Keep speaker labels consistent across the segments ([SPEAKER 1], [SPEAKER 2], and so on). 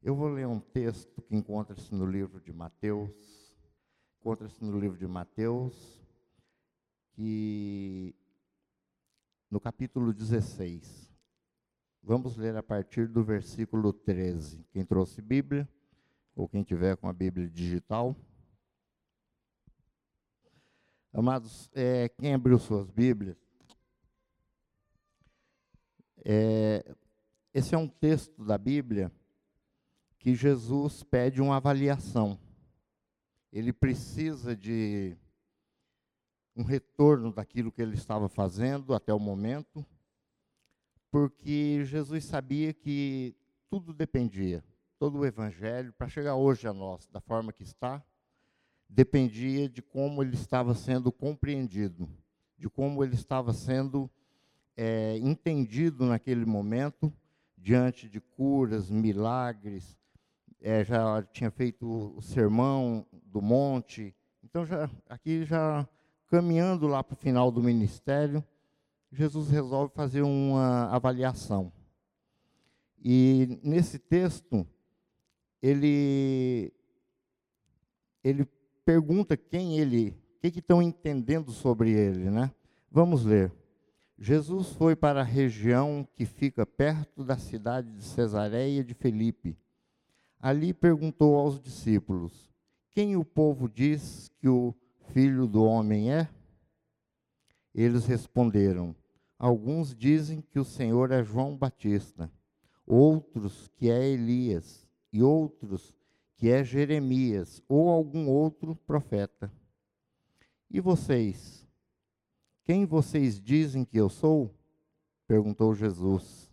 [SPEAKER 1] Eu vou ler um texto que encontra-se no livro de Mateus, encontra-se no livro de Mateus, que no capítulo 16. Vamos ler a partir do versículo 13. Quem trouxe Bíblia, ou quem tiver com a Bíblia digital. Amados, é, quem abriu suas Bíblias, é, esse é um texto da Bíblia que Jesus pede uma avaliação. Ele precisa de um retorno daquilo que ele estava fazendo até o momento, porque Jesus sabia que tudo dependia, todo o evangelho, para chegar hoje a nós, da forma que está, dependia de como ele estava sendo compreendido, de como ele estava sendo é, entendido naquele momento, diante de curas, milagres, é, já tinha feito o sermão do monte, então já aqui já caminhando lá para o final do ministério, Jesus resolve fazer uma avaliação. E nesse texto, ele, ele pergunta quem ele, o que, que estão entendendo sobre ele, né? Vamos ler. Jesus foi para a região que fica perto da cidade de Cesareia de Felipe. Ali perguntou aos discípulos: Quem o povo diz que o filho do homem é? Eles responderam: Alguns dizem que o Senhor é João Batista, outros que é Elias, e outros que é Jeremias ou algum outro profeta. E vocês? Quem vocês dizem que eu sou? perguntou Jesus.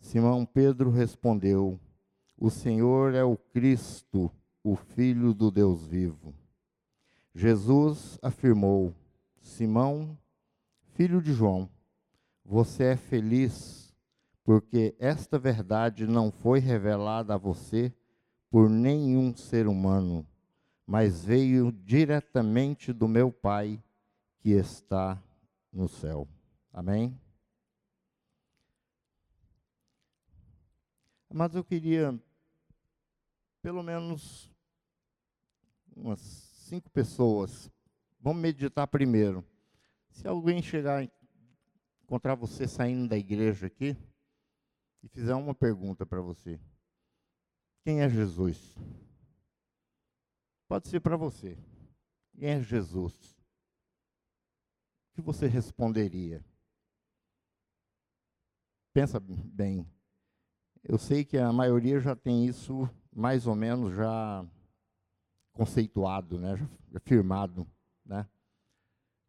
[SPEAKER 1] Simão Pedro respondeu: O Senhor é o Cristo, o Filho do Deus vivo. Jesus afirmou: Simão, filho de João, você é feliz, porque esta verdade não foi revelada a você por nenhum ser humano, mas veio diretamente do meu Pai que está no céu. Amém? Mas eu queria, pelo menos, umas cinco pessoas Vamos meditar primeiro. Se alguém chegar, encontrar você saindo da igreja aqui e fizer uma pergunta para você: Quem é Jesus? Pode ser para você. Quem é Jesus? O que você responderia? Pensa bem. Eu sei que a maioria já tem isso mais ou menos já conceituado, né, já firmado. Né?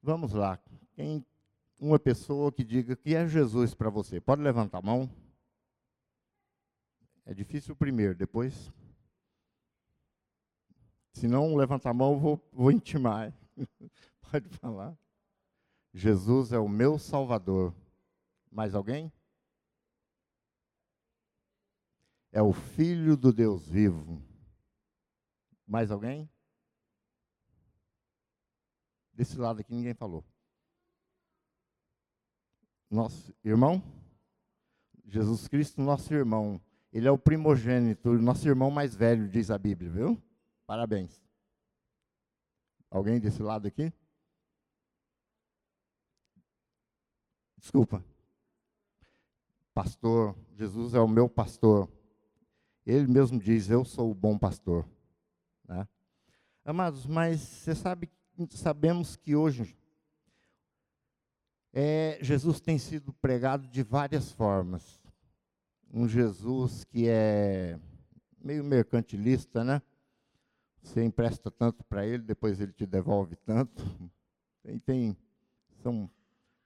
[SPEAKER 1] Vamos lá. Quem, uma pessoa que diga que é Jesus para você, pode levantar a mão? É difícil primeiro, depois. Se não levantar a mão, vou, vou intimar. pode falar. Jesus é o meu Salvador. Mais alguém? É o Filho do Deus vivo. Mais alguém? Desse lado aqui ninguém falou. Nosso irmão? Jesus Cristo, nosso irmão. Ele é o primogênito, nosso irmão mais velho, diz a Bíblia, viu? Parabéns. Alguém desse lado aqui? Desculpa. Pastor, Jesus é o meu pastor. Ele mesmo diz: Eu sou o bom pastor. Né? Amados, mas você sabe sabemos que hoje é, Jesus tem sido pregado de várias formas. Um Jesus que é meio mercantilista, né? Você empresta tanto para ele, depois ele te devolve tanto. Tem, tem, são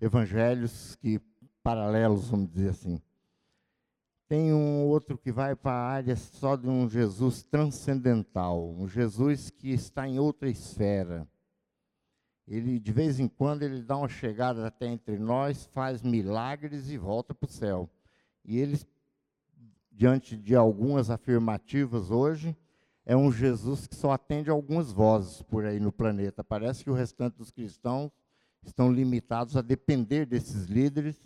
[SPEAKER 1] evangelhos que paralelos, vamos dizer assim. Tem um outro que vai para a área só de um Jesus transcendental, um Jesus que está em outra esfera ele de vez em quando ele dá uma chegada até entre nós, faz milagres e volta para o céu. E ele, diante de algumas afirmativas hoje, é um Jesus que só atende algumas vozes por aí no planeta. Parece que o restante dos cristãos estão limitados a depender desses líderes,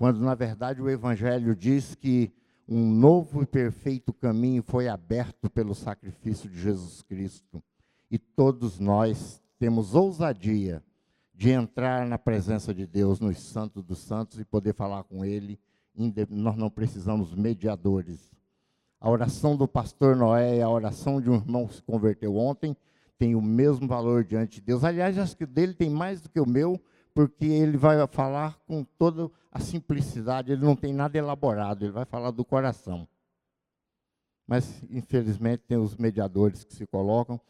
[SPEAKER 1] quando na verdade o Evangelho diz que um novo e perfeito caminho foi aberto pelo sacrifício de Jesus Cristo. E todos nós temos ousadia de entrar na presença de Deus, nos santos dos santos, e poder falar com Ele. Nós não precisamos mediadores. A oração do pastor Noé e a oração de um irmão que se converteu ontem tem o mesmo valor diante de Deus. Aliás, acho que dele tem mais do que o meu, porque ele vai falar com toda a simplicidade, ele não tem nada elaborado, ele vai falar do coração. Mas, infelizmente, tem os mediadores que se colocam.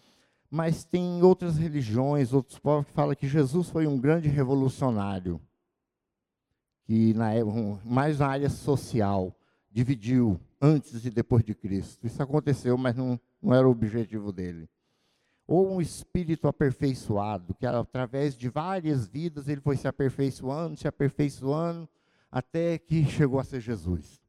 [SPEAKER 1] Mas tem outras religiões, outros povos que falam que Jesus foi um grande revolucionário, que na, mais na área social, dividiu antes e depois de Cristo. Isso aconteceu, mas não, não era o objetivo dele ou um espírito aperfeiçoado, que através de várias vidas ele foi se aperfeiçoando, se aperfeiçoando, até que chegou a ser Jesus.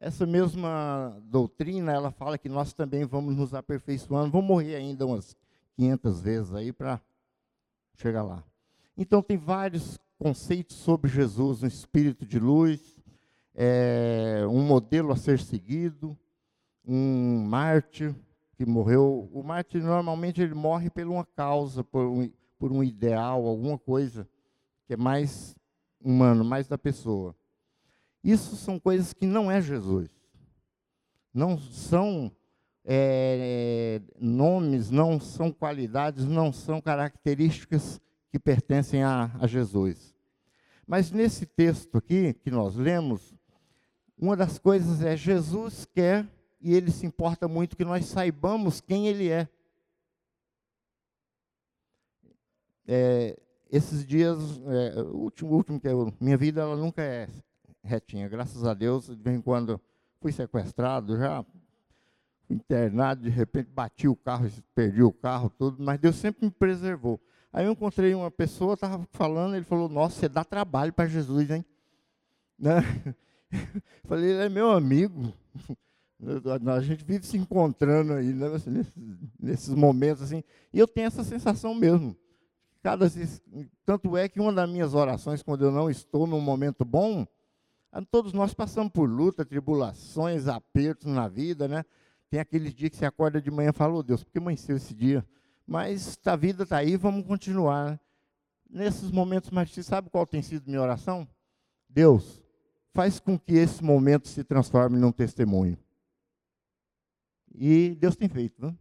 [SPEAKER 1] Essa mesma doutrina, ela fala que nós também vamos nos aperfeiçoando, vamos morrer ainda umas 500 vezes aí para chegar lá. Então tem vários conceitos sobre Jesus, um espírito de luz, é, um modelo a ser seguido, um mártir, que morreu. O mártir normalmente ele morre por uma causa, por um, por um ideal, alguma coisa que é mais humano, mais da pessoa. Isso são coisas que não é Jesus. Não são é, nomes, não são qualidades, não são características que pertencem a, a Jesus. Mas nesse texto aqui que nós lemos, uma das coisas é Jesus quer e ele se importa muito que nós saibamos quem ele é. é esses dias, é, o último, último que eu, minha vida ela nunca é retinha, graças a Deus, de vez em quando fui sequestrado, já internado, de repente bati o carro, perdi o carro, tudo, mas Deus sempre me preservou. Aí eu encontrei uma pessoa, estava falando, ele falou, nossa, você dá trabalho para Jesus, hein? Né? Falei, ele é meu amigo. A gente vive se encontrando aí, né, assim, nesses, momentos assim. E eu tenho essa sensação mesmo. Cada, tanto é que uma das minhas orações, quando eu não estou num momento bom, todos nós passamos por luta, tribulações, apertos na vida, né? Tem aqueles dias que você acorda de manhã e fala, oh, Deus, por que amanheceu esse dia? Mas a vida está aí, vamos continuar. Nesses momentos mais difíceis, sabe qual tem sido minha oração? Deus, faz com que esse momento se transforme num testemunho. E Deus tem feito. Né?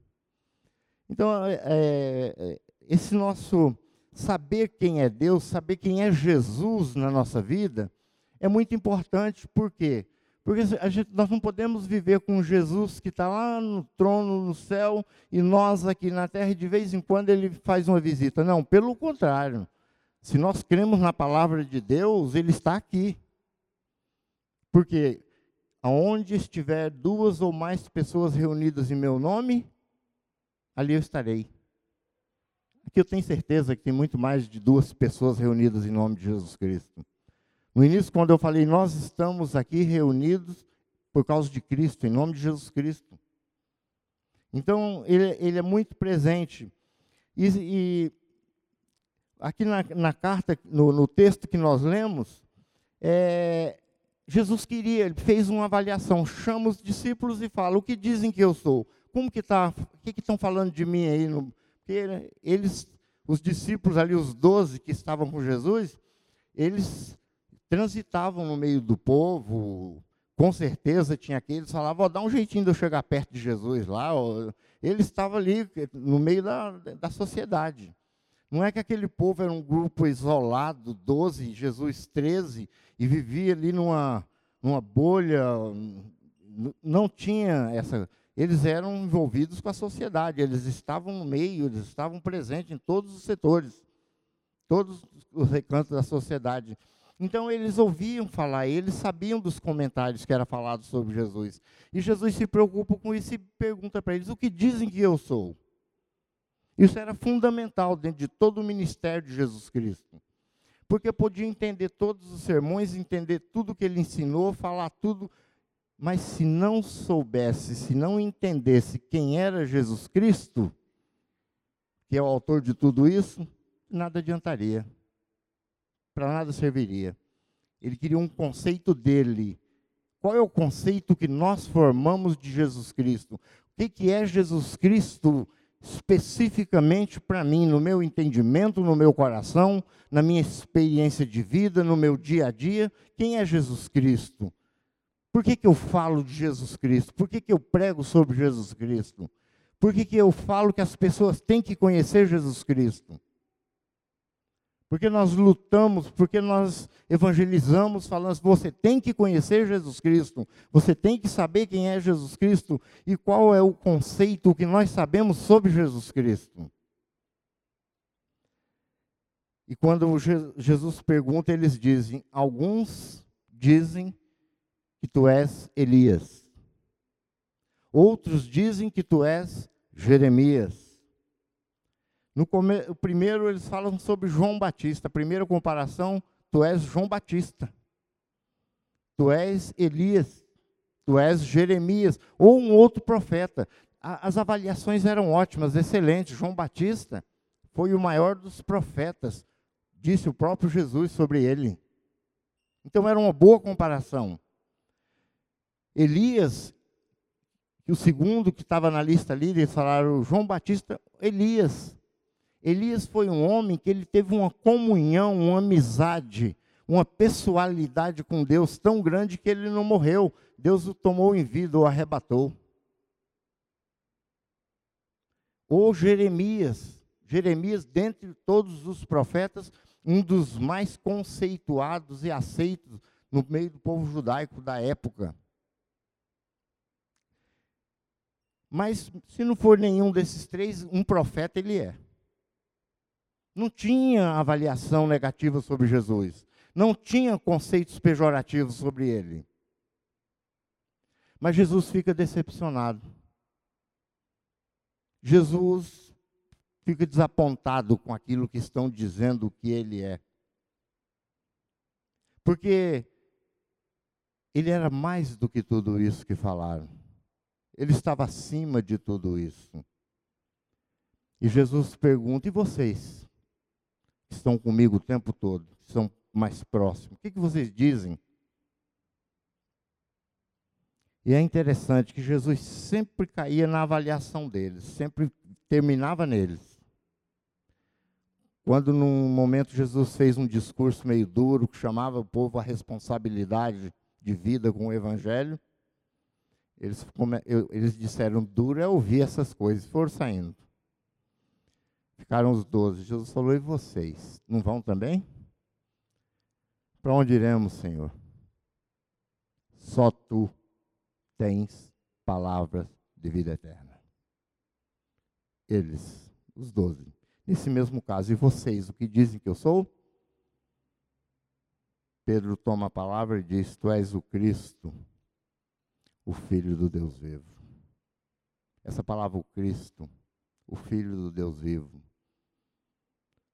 [SPEAKER 1] Então, é, é, esse nosso saber quem é Deus, saber quem é Jesus na nossa vida, é muito importante. Por quê? Porque gente, nós não podemos viver com Jesus que está lá no trono, no céu, e nós aqui na terra, e de vez em quando ele faz uma visita. Não, pelo contrário. Se nós cremos na palavra de Deus, ele está aqui. Porque Aonde estiver duas ou mais pessoas reunidas em meu nome, ali eu estarei. Aqui eu tenho certeza que tem muito mais de duas pessoas reunidas em nome de Jesus Cristo. No início, quando eu falei, nós estamos aqui reunidos por causa de Cristo, em nome de Jesus Cristo. Então, ele, ele é muito presente. E, e aqui na, na carta, no, no, texto que nós lemos, é, Jesus queria, ele fez uma avaliação, chama os discípulos e fala: o que dizem que eu sou? Como que tá? O que estão falando de mim aí? No, porque eles, os discípulos ali, os doze que estavam com Jesus, eles transitavam no meio do povo. Com certeza tinha aqueles que falavam: oh, dá um jeitinho de eu chegar perto de Jesus lá. Ele estava ali no meio da, da sociedade. Não é que aquele povo era um grupo isolado, 12, Jesus 13, e vivia ali numa, numa bolha, não tinha essa. Eles eram envolvidos com a sociedade, eles estavam no meio, eles estavam presentes em todos os setores, todos os recantos da sociedade. Então eles ouviam falar, eles sabiam dos comentários que era falado sobre Jesus. E Jesus se preocupa com isso e pergunta para eles: o que dizem que eu sou? Isso era fundamental dentro de todo o ministério de Jesus Cristo. Porque podia entender todos os sermões, entender tudo que ele ensinou, falar tudo, mas se não soubesse, se não entendesse quem era Jesus Cristo, que é o autor de tudo isso, nada adiantaria. Para nada serviria. Ele queria um conceito dele, Qual é o conceito que nós formamos de Jesus Cristo? O que, que é Jesus Cristo especificamente para mim, no meu entendimento, no meu coração, na minha experiência de vida, no meu dia a dia? Quem é Jesus Cristo? Por que, que eu falo de Jesus Cristo? Por que, que eu prego sobre Jesus Cristo? Por que, que eu falo que as pessoas têm que conhecer Jesus Cristo? Porque nós lutamos, porque nós evangelizamos, falando, você tem que conhecer Jesus Cristo, você tem que saber quem é Jesus Cristo e qual é o conceito que nós sabemos sobre Jesus Cristo. E quando Jesus pergunta, eles dizem: alguns dizem que tu és Elias, outros dizem que tu és Jeremias no o primeiro, eles falam sobre João Batista. A primeira comparação, tu és João Batista. Tu és Elias. Tu és Jeremias. Ou um outro profeta. A, as avaliações eram ótimas, excelentes. João Batista foi o maior dos profetas. Disse o próprio Jesus sobre ele. Então era uma boa comparação. Elias, o segundo que estava na lista ali, eles falaram João Batista, Elias. Elias foi um homem que ele teve uma comunhão, uma amizade, uma pessoalidade com Deus tão grande que ele não morreu. Deus o tomou em vida, o arrebatou. Ou Jeremias, Jeremias, dentre todos os profetas, um dos mais conceituados e aceitos no meio do povo judaico da época. Mas se não for nenhum desses três, um profeta ele é não tinha avaliação negativa sobre Jesus, não tinha conceitos pejorativos sobre ele. Mas Jesus fica decepcionado. Jesus fica desapontado com aquilo que estão dizendo que ele é. Porque ele era mais do que tudo isso que falaram. Ele estava acima de tudo isso. E Jesus pergunta: e vocês? Que estão comigo o tempo todo, que são mais próximos. O que, que vocês dizem? E é interessante que Jesus sempre caía na avaliação deles, sempre terminava neles. Quando num momento Jesus fez um discurso meio duro, que chamava o povo à responsabilidade de vida com o Evangelho, eles, eles disseram, duro é ouvir essas coisas, foram saindo. Ficaram os doze. Jesus falou: E vocês? Não vão também? Para onde iremos, Senhor? Só tu tens palavras de vida eterna. Eles, os doze. Nesse mesmo caso, e vocês, o que dizem que eu sou? Pedro toma a palavra e diz: Tu és o Cristo, o Filho do Deus vivo. Essa palavra, o Cristo, o Filho do Deus vivo,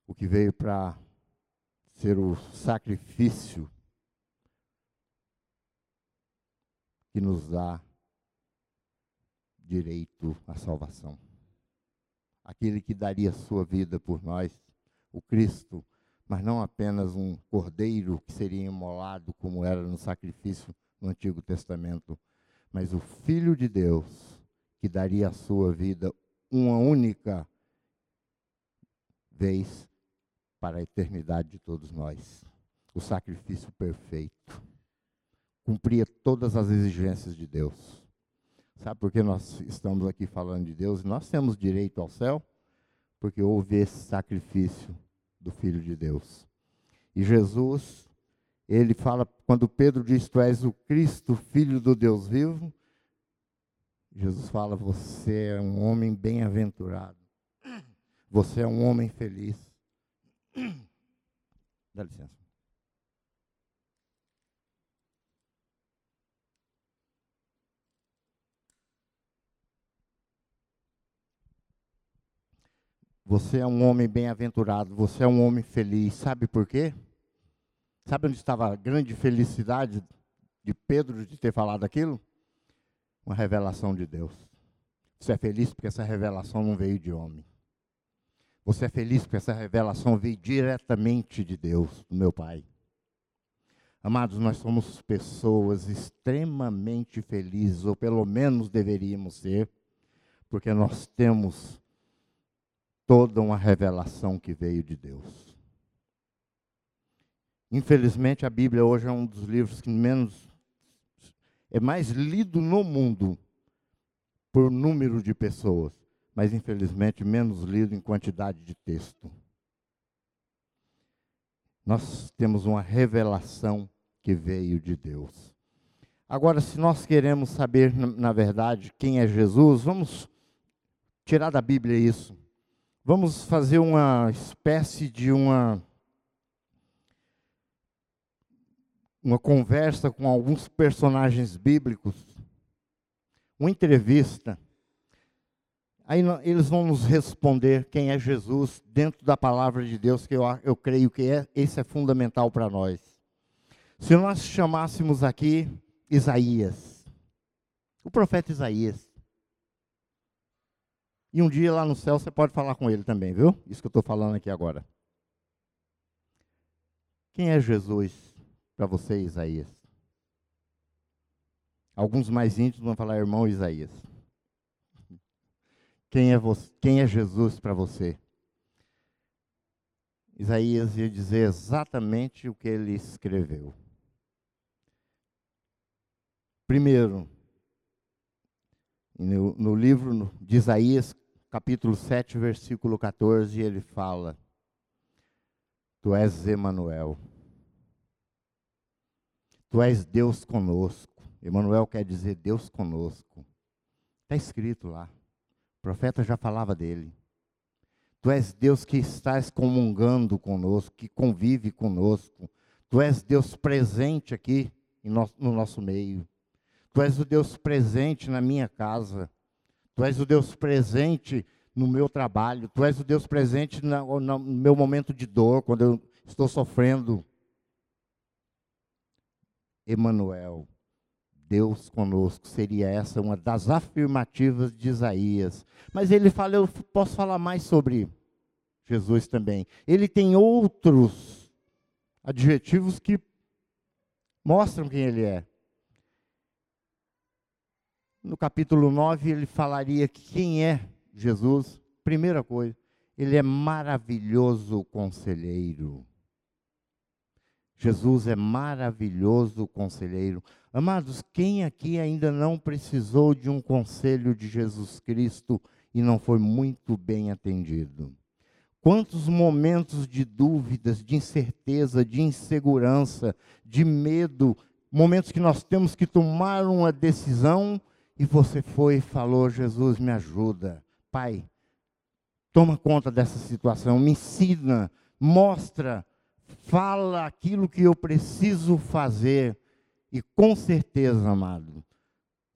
[SPEAKER 1] o que veio para ser o sacrifício que nos dá direito à salvação. Aquele que daria sua vida por nós, o Cristo, mas não apenas um cordeiro que seria imolado como era no sacrifício no Antigo Testamento, mas o Filho de Deus que daria a sua vida uma única vez para a eternidade de todos nós. O sacrifício perfeito. Cumpria todas as exigências de Deus. Sabe por que nós estamos aqui falando de Deus? Nós temos direito ao céu porque houve esse sacrifício do Filho de Deus. E Jesus, ele fala, quando Pedro diz: Tu és o Cristo, Filho do Deus vivo, Jesus fala: Você é um homem bem-aventurado. Você é um homem feliz. Dá licença. Você é um homem bem-aventurado, você é um homem feliz. Sabe por quê? Sabe onde estava a grande felicidade de Pedro de ter falado aquilo? Uma revelação de Deus. Você é feliz porque essa revelação não veio de homem. Você é feliz porque essa revelação veio diretamente de Deus, do meu Pai. Amados, nós somos pessoas extremamente felizes, ou pelo menos deveríamos ser, porque nós temos toda uma revelação que veio de Deus. Infelizmente, a Bíblia hoje é um dos livros que menos é mais lido no mundo por número de pessoas, mas infelizmente menos lido em quantidade de texto. Nós temos uma revelação que veio de Deus. Agora, se nós queremos saber, na verdade, quem é Jesus, vamos tirar da Bíblia isso. Vamos fazer uma espécie de uma uma conversa com alguns personagens bíblicos, uma entrevista. Aí eles vão nos responder quem é Jesus dentro da palavra de Deus, que eu, eu creio que é, esse é fundamental para nós. Se nós chamássemos aqui Isaías, o profeta Isaías, e um dia lá no céu você pode falar com ele também, viu? Isso que eu estou falando aqui agora. Quem é Jesus para você, Isaías? Alguns mais íntimos vão falar, irmão Isaías. Quem é, você, quem é Jesus para você? Isaías ia dizer exatamente o que ele escreveu. Primeiro, no, no livro de Isaías, capítulo 7, versículo 14, ele fala: Tu és Emanuel. Tu és Deus conosco. Emanuel quer dizer Deus conosco. Está escrito lá. Profeta já falava dele. Tu és Deus que estás comungando conosco, que convive conosco. Tu és Deus presente aqui no nosso meio. Tu és o Deus presente na minha casa. Tu és o Deus presente no meu trabalho. Tu és o Deus presente no meu momento de dor, quando eu estou sofrendo. Emanuel, Deus conosco, seria essa uma das afirmativas de Isaías. Mas ele fala, eu posso falar mais sobre Jesus também. Ele tem outros adjetivos que mostram quem ele é no capítulo 9, ele falaria que quem é Jesus? Primeira coisa, ele é maravilhoso conselheiro. Jesus é maravilhoso conselheiro. Amados, quem aqui ainda não precisou de um conselho de Jesus Cristo e não foi muito bem atendido? Quantos momentos de dúvidas, de incerteza, de insegurança, de medo, momentos que nós temos que tomar uma decisão e você foi e falou: Jesus, me ajuda. Pai, toma conta dessa situação, me ensina, mostra, fala aquilo que eu preciso fazer. E com certeza, amado,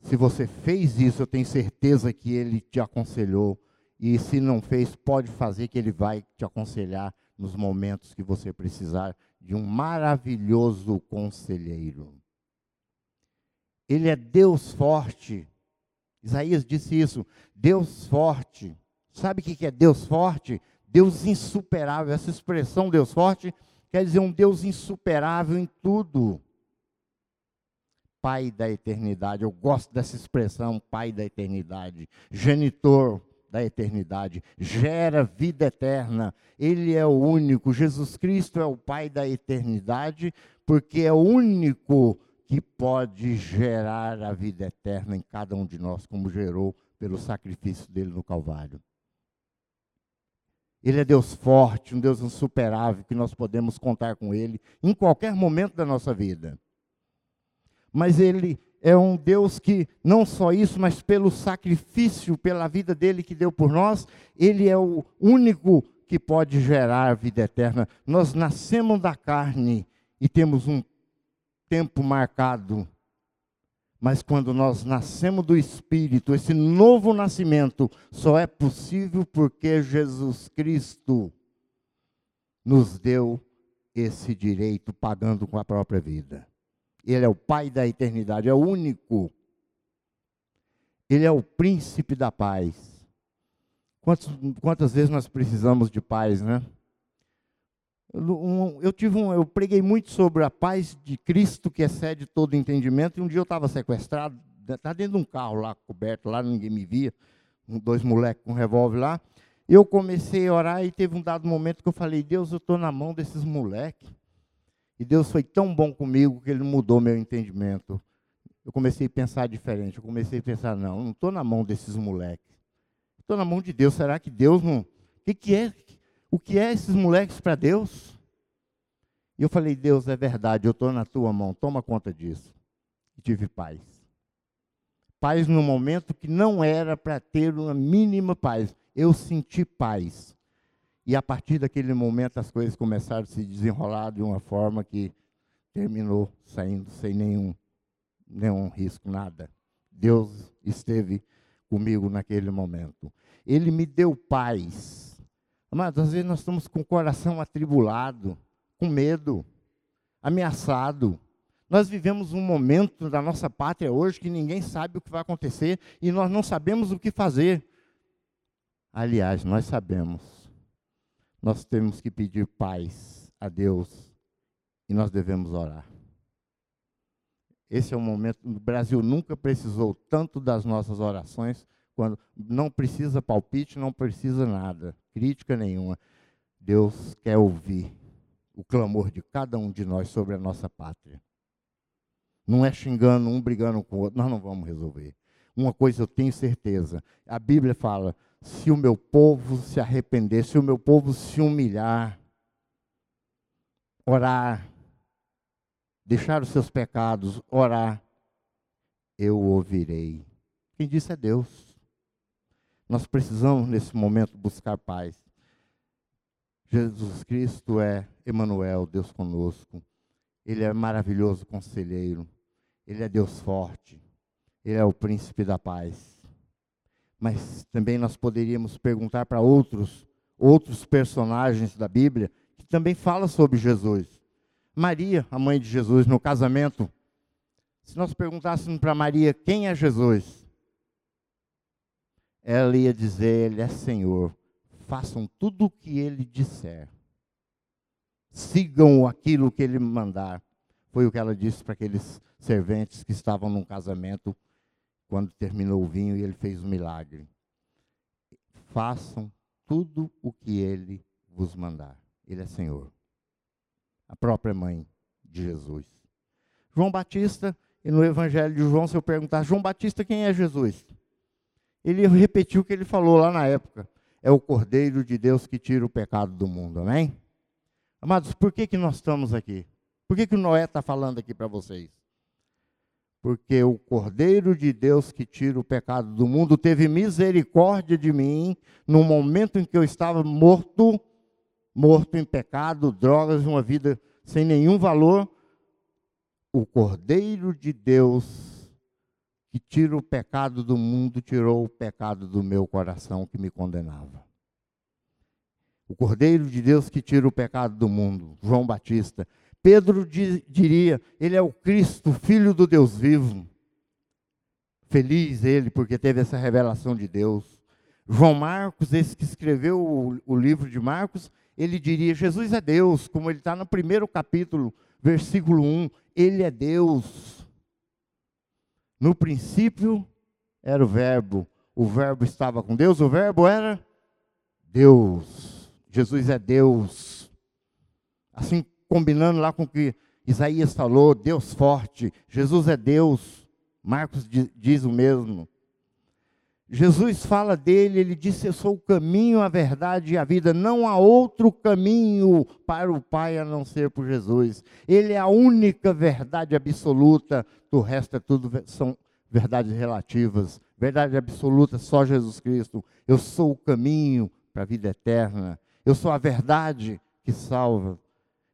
[SPEAKER 1] se você fez isso, eu tenho certeza que ele te aconselhou. E se não fez, pode fazer que ele vai te aconselhar nos momentos que você precisar de um maravilhoso conselheiro. Ele é Deus forte. Isaías disse isso. Deus forte. Sabe o que é Deus forte? Deus insuperável. Essa expressão Deus forte quer dizer um Deus insuperável em tudo. Pai da eternidade. Eu gosto dessa expressão, Pai da eternidade. Genitor da eternidade. Gera vida eterna. Ele é o único. Jesus Cristo é o Pai da eternidade, porque é o único que pode gerar a vida eterna em cada um de nós, como gerou pelo sacrifício dele no Calvário. Ele é Deus forte, um Deus insuperável, que nós podemos contar com Ele em qualquer momento da nossa vida. Mas Ele é um Deus que, não só isso, mas pelo sacrifício, pela vida dele que deu por nós, Ele é o único que pode gerar vida eterna. Nós nascemos da carne e temos um tempo marcado. Mas quando nós nascemos do Espírito, esse novo nascimento só é possível porque Jesus Cristo nos deu esse direito pagando com a própria vida. Ele é o Pai da eternidade, é o único. Ele é o príncipe da paz. Quantas, quantas vezes nós precisamos de paz, né? Eu tive um, eu preguei muito sobre a paz de Cristo que excede todo entendimento. E um dia eu estava sequestrado, está dentro de um carro lá coberto, lá ninguém me via, dois moleques com um revólver lá. Eu comecei a orar e teve um dado momento que eu falei: Deus, eu estou na mão desses moleques. E Deus foi tão bom comigo que Ele mudou meu entendimento. Eu comecei a pensar diferente. Eu comecei a pensar: não, não estou na mão desses moleques. Estou na mão de Deus. Será que Deus não. O que, que é? O que é esses moleques para Deus? E eu falei: Deus, é verdade, eu estou na tua mão. Toma conta disso. E tive paz. Paz no momento que não era para ter uma mínima paz eu senti paz. E a partir daquele momento as coisas começaram a se desenrolar de uma forma que terminou saindo sem nenhum, nenhum risco, nada. Deus esteve comigo naquele momento. Ele me deu paz. Mas às vezes nós estamos com o coração atribulado, com medo, ameaçado. Nós vivemos um momento da nossa pátria hoje que ninguém sabe o que vai acontecer e nós não sabemos o que fazer. Aliás, nós sabemos, nós temos que pedir paz a Deus e nós devemos orar. Esse é o momento. O Brasil nunca precisou tanto das nossas orações, quando não precisa palpite, não precisa nada, crítica nenhuma. Deus quer ouvir o clamor de cada um de nós sobre a nossa pátria. Não é xingando um, brigando com o outro, nós não vamos resolver. Uma coisa eu tenho certeza: a Bíblia fala se o meu povo se arrepender, se o meu povo se humilhar, orar, deixar os seus pecados, orar, eu ouvirei. Quem disse é Deus. Nós precisamos, nesse momento, buscar paz. Jesus Cristo é Emmanuel, Deus conosco. Ele é maravilhoso conselheiro. Ele é Deus forte. Ele é o príncipe da paz mas também nós poderíamos perguntar para outros outros personagens da Bíblia que também fala sobre Jesus. Maria, a mãe de Jesus, no casamento. Se nós perguntássemos para Maria quem é Jesus, ela ia dizer: Ele é Senhor. Façam tudo o que Ele disser. Sigam aquilo que Ele mandar. Foi o que ela disse para aqueles serventes que estavam num casamento quando terminou o vinho e ele fez um milagre. Façam tudo o que ele vos mandar. Ele é Senhor. A própria mãe de Jesus. João Batista, e no Evangelho de João, se eu perguntar, João Batista, quem é Jesus? Ele repetiu o que ele falou lá na época. É o Cordeiro de Deus que tira o pecado do mundo, amém? Amados, por que, que nós estamos aqui? Por que, que o Noé está falando aqui para vocês? porque o Cordeiro de Deus que tira o pecado do mundo teve misericórdia de mim no momento em que eu estava morto, morto em pecado, drogas, uma vida sem nenhum valor. O Cordeiro de Deus que tira o pecado do mundo tirou o pecado do meu coração que me condenava. O Cordeiro de Deus que tira o pecado do mundo, João Batista, Pedro diria: Ele é o Cristo, filho do Deus vivo. Feliz ele, porque teve essa revelação de Deus. João Marcos, esse que escreveu o, o livro de Marcos, ele diria: Jesus é Deus, como ele está no primeiro capítulo, versículo 1. Ele é Deus. No princípio era o Verbo, o Verbo estava com Deus, o Verbo era Deus. Jesus é Deus. Assim combinando lá com o que Isaías falou, Deus forte, Jesus é Deus, Marcos diz o mesmo. Jesus fala dele, ele disse: Eu sou o caminho, a verdade e a vida. Não há outro caminho para o Pai a não ser por Jesus. Ele é a única verdade absoluta, o resto é tudo são verdades relativas. Verdade absoluta, só Jesus Cristo. Eu sou o caminho para a vida eterna. Eu sou a verdade que salva.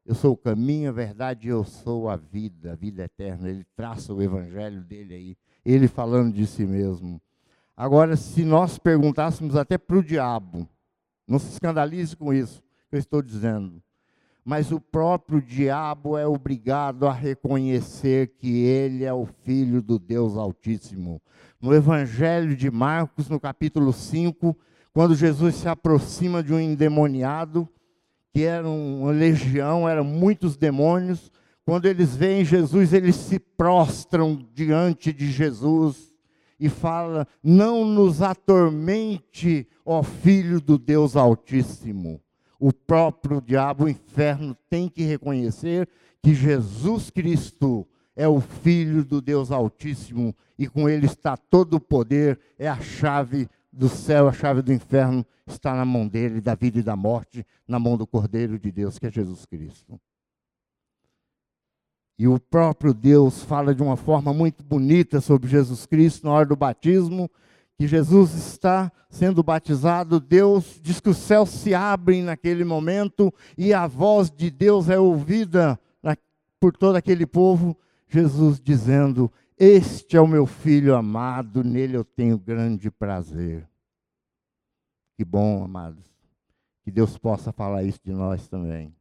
[SPEAKER 1] Eu sou o caminho, a verdade, eu sou a vida, a vida eterna. Ele traça o evangelho dele aí, ele falando de si mesmo. Agora, se nós perguntássemos até para o diabo, não se escandalize com isso que eu estou dizendo, mas o próprio diabo é obrigado a reconhecer que ele é o filho do Deus Altíssimo. No Evangelho de Marcos, no capítulo 5, quando Jesus se aproxima de um endemoniado, que era uma legião, eram muitos demônios. Quando eles veem Jesus, eles se prostram diante de Jesus e fala: Não nos atormente, ó Filho do Deus Altíssimo. O próprio diabo, o inferno, tem que reconhecer que Jesus Cristo é o Filho do Deus Altíssimo e com ele está todo o poder, é a chave do céu, a chave do inferno está na mão dele, da vida e da morte, na mão do Cordeiro de Deus, que é Jesus Cristo. E o próprio Deus fala de uma forma muito bonita sobre Jesus Cristo na hora do batismo, que Jesus está sendo batizado, Deus diz que os céus se abrem naquele momento e a voz de Deus é ouvida por todo aquele povo, Jesus dizendo: Este é o meu filho amado, nele eu tenho grande prazer. Que bom, amados, que Deus possa falar isso de nós também.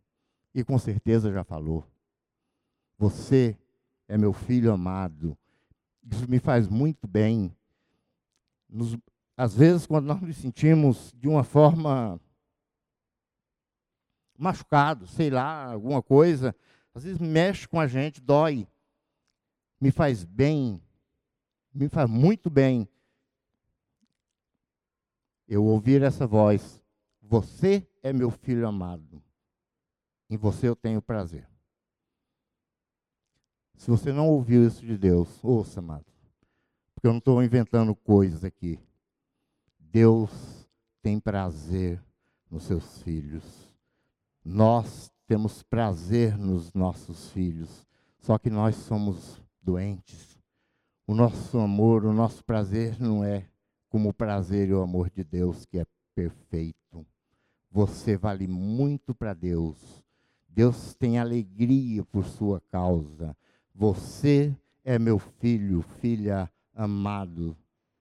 [SPEAKER 1] E com certeza já falou. Você é meu filho amado. Isso me faz muito bem. Nos, às vezes, quando nós nos sentimos de uma forma machucado, sei lá, alguma coisa, às vezes mexe com a gente, dói. Me faz bem, me faz muito bem eu ouvir essa voz: Você é meu filho amado, em você eu tenho prazer. Se você não ouviu isso de Deus, ouça, amado. Porque eu não estou inventando coisas aqui. Deus tem prazer nos seus filhos. Nós temos prazer nos nossos filhos. Só que nós somos doentes. O nosso amor, o nosso prazer não é como o prazer e o amor de Deus, que é perfeito. Você vale muito para Deus. Deus tem alegria por sua causa. Você é meu filho, filha amado.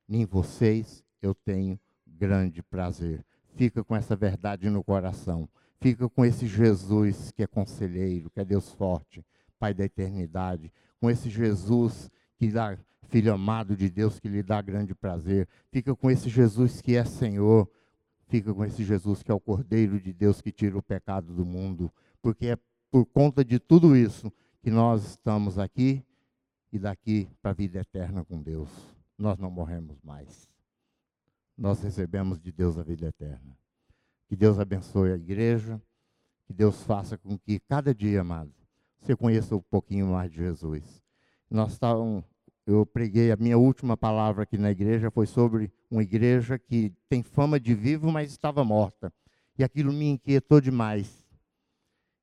[SPEAKER 1] Em vocês eu tenho grande prazer. Fica com essa verdade no coração. Fica com esse Jesus que é conselheiro, que é Deus forte, Pai da eternidade. Com esse Jesus que dá, filho amado de Deus, que lhe dá grande prazer. Fica com esse Jesus que é Senhor. Fica com esse Jesus que é o Cordeiro de Deus que tira o pecado do mundo. Porque é por conta de tudo isso que nós estamos aqui e daqui para a vida eterna com Deus. Nós não morremos mais. Nós recebemos de Deus a vida eterna. Que Deus abençoe a igreja. Que Deus faça com que cada dia, amado, você conheça um pouquinho mais de Jesus. Nós estávamos, eu preguei a minha última palavra aqui na igreja foi sobre uma igreja que tem fama de vivo, mas estava morta. E aquilo me inquietou demais.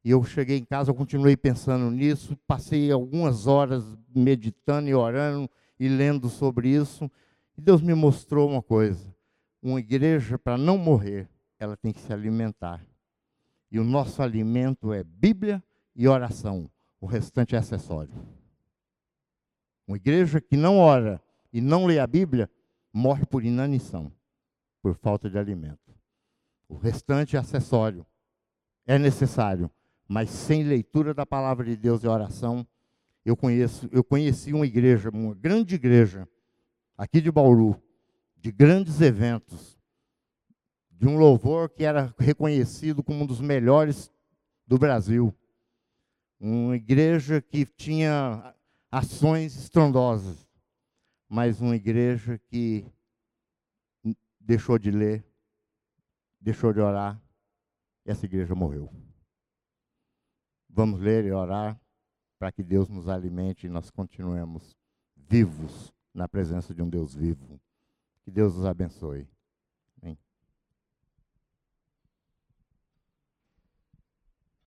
[SPEAKER 1] E eu cheguei em casa, eu continuei pensando nisso, passei algumas horas meditando e orando e lendo sobre isso. E Deus me mostrou uma coisa: uma igreja, para não morrer, ela tem que se alimentar. E o nosso alimento é Bíblia e oração. O restante é acessório. Uma igreja que não ora e não lê a Bíblia morre por inanição, por falta de alimento. O restante é acessório. É necessário, mas sem leitura da palavra de Deus e oração, eu conheço, eu conheci uma igreja, uma grande igreja, aqui de Bauru, de grandes eventos, de um louvor que era reconhecido como um dos melhores do Brasil. Uma igreja que tinha ações estrondosas, mas uma igreja que deixou de ler, deixou de orar, essa igreja morreu. Vamos ler e orar para que Deus nos alimente e nós continuemos vivos na presença de um Deus vivo. Que Deus nos abençoe.